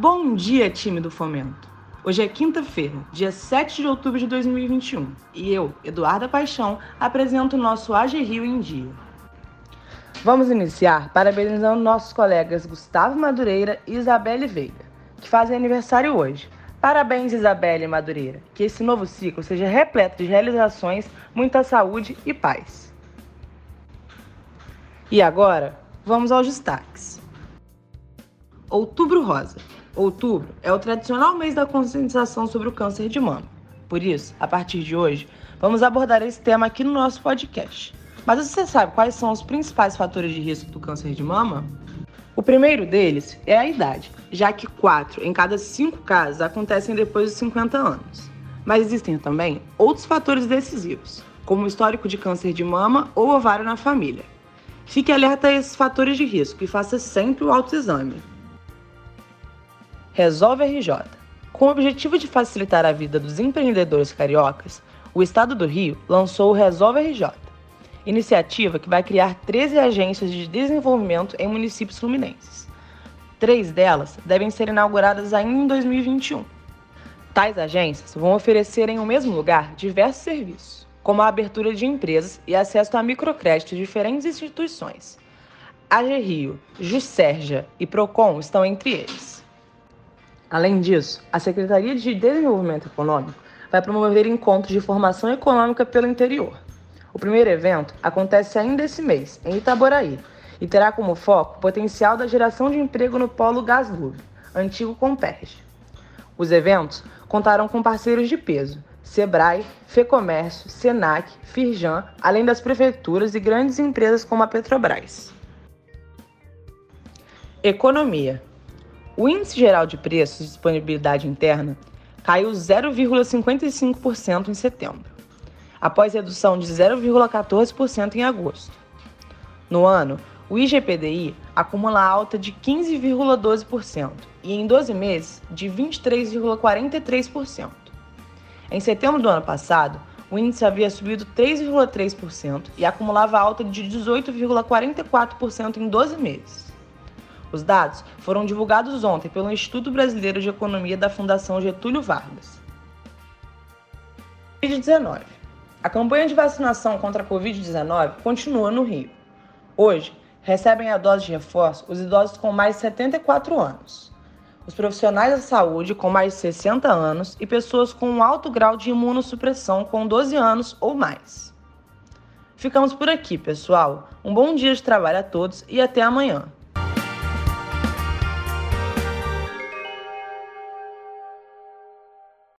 Bom dia, time do Fomento! Hoje é quinta-feira, dia 7 de outubro de 2021, e eu, Eduarda Paixão, apresento o nosso AG Rio em Dia. Vamos iniciar parabenizando nossos colegas Gustavo Madureira e Isabelle Veiga, que fazem aniversário hoje. Parabéns, Isabelle Madureira. Que esse novo ciclo seja repleto de realizações, muita saúde e paz. E agora, vamos aos destaques. Outubro Rosa. Outubro é o tradicional mês da conscientização sobre o câncer de mama. Por isso, a partir de hoje, vamos abordar esse tema aqui no nosso podcast. Mas você sabe quais são os principais fatores de risco do câncer de mama? O primeiro deles é a idade, já que 4 em cada 5 casos acontecem depois dos 50 anos. Mas existem também outros fatores decisivos, como o histórico de câncer de mama ou ovário na família. Fique alerta a esses fatores de risco e faça sempre o autoexame. Resolve RJ. Com o objetivo de facilitar a vida dos empreendedores cariocas, o Estado do Rio lançou o Resolve RJ, iniciativa que vai criar 13 agências de desenvolvimento em municípios fluminenses. Três delas devem ser inauguradas ainda em 2021. Tais agências vão oferecer em um mesmo lugar diversos serviços, como a abertura de empresas e acesso a microcrédito de diferentes instituições. A Rio, Juscerja e Procon estão entre eles. Além disso, a Secretaria de Desenvolvimento Econômico vai promover encontros de formação econômica pelo interior. O primeiro evento acontece ainda esse mês, em Itaboraí, e terá como foco o potencial da geração de emprego no polo Gaslub, antigo Comperj. Os eventos contarão com parceiros de peso, Sebrae, Fecomércio, Senac, Firjan, além das prefeituras e grandes empresas como a Petrobras. Economia. O índice geral de preços de disponibilidade interna caiu 0,55% em setembro após redução de 0,14% em agosto. No ano, o IGPDI acumula alta de 15,12% e em 12 meses de 23,43%. Em setembro do ano passado, o índice havia subido 3,3% e acumulava alta de 18,44% em 12 meses. Os dados foram divulgados ontem pelo Instituto Brasileiro de Economia da Fundação Getúlio Vargas. Covid-19 a campanha de vacinação contra a Covid-19 continua no Rio. Hoje, recebem a dose de reforço os idosos com mais de 74 anos, os profissionais da saúde com mais de 60 anos e pessoas com um alto grau de imunossupressão com 12 anos ou mais. Ficamos por aqui, pessoal. Um bom dia de trabalho a todos e até amanhã.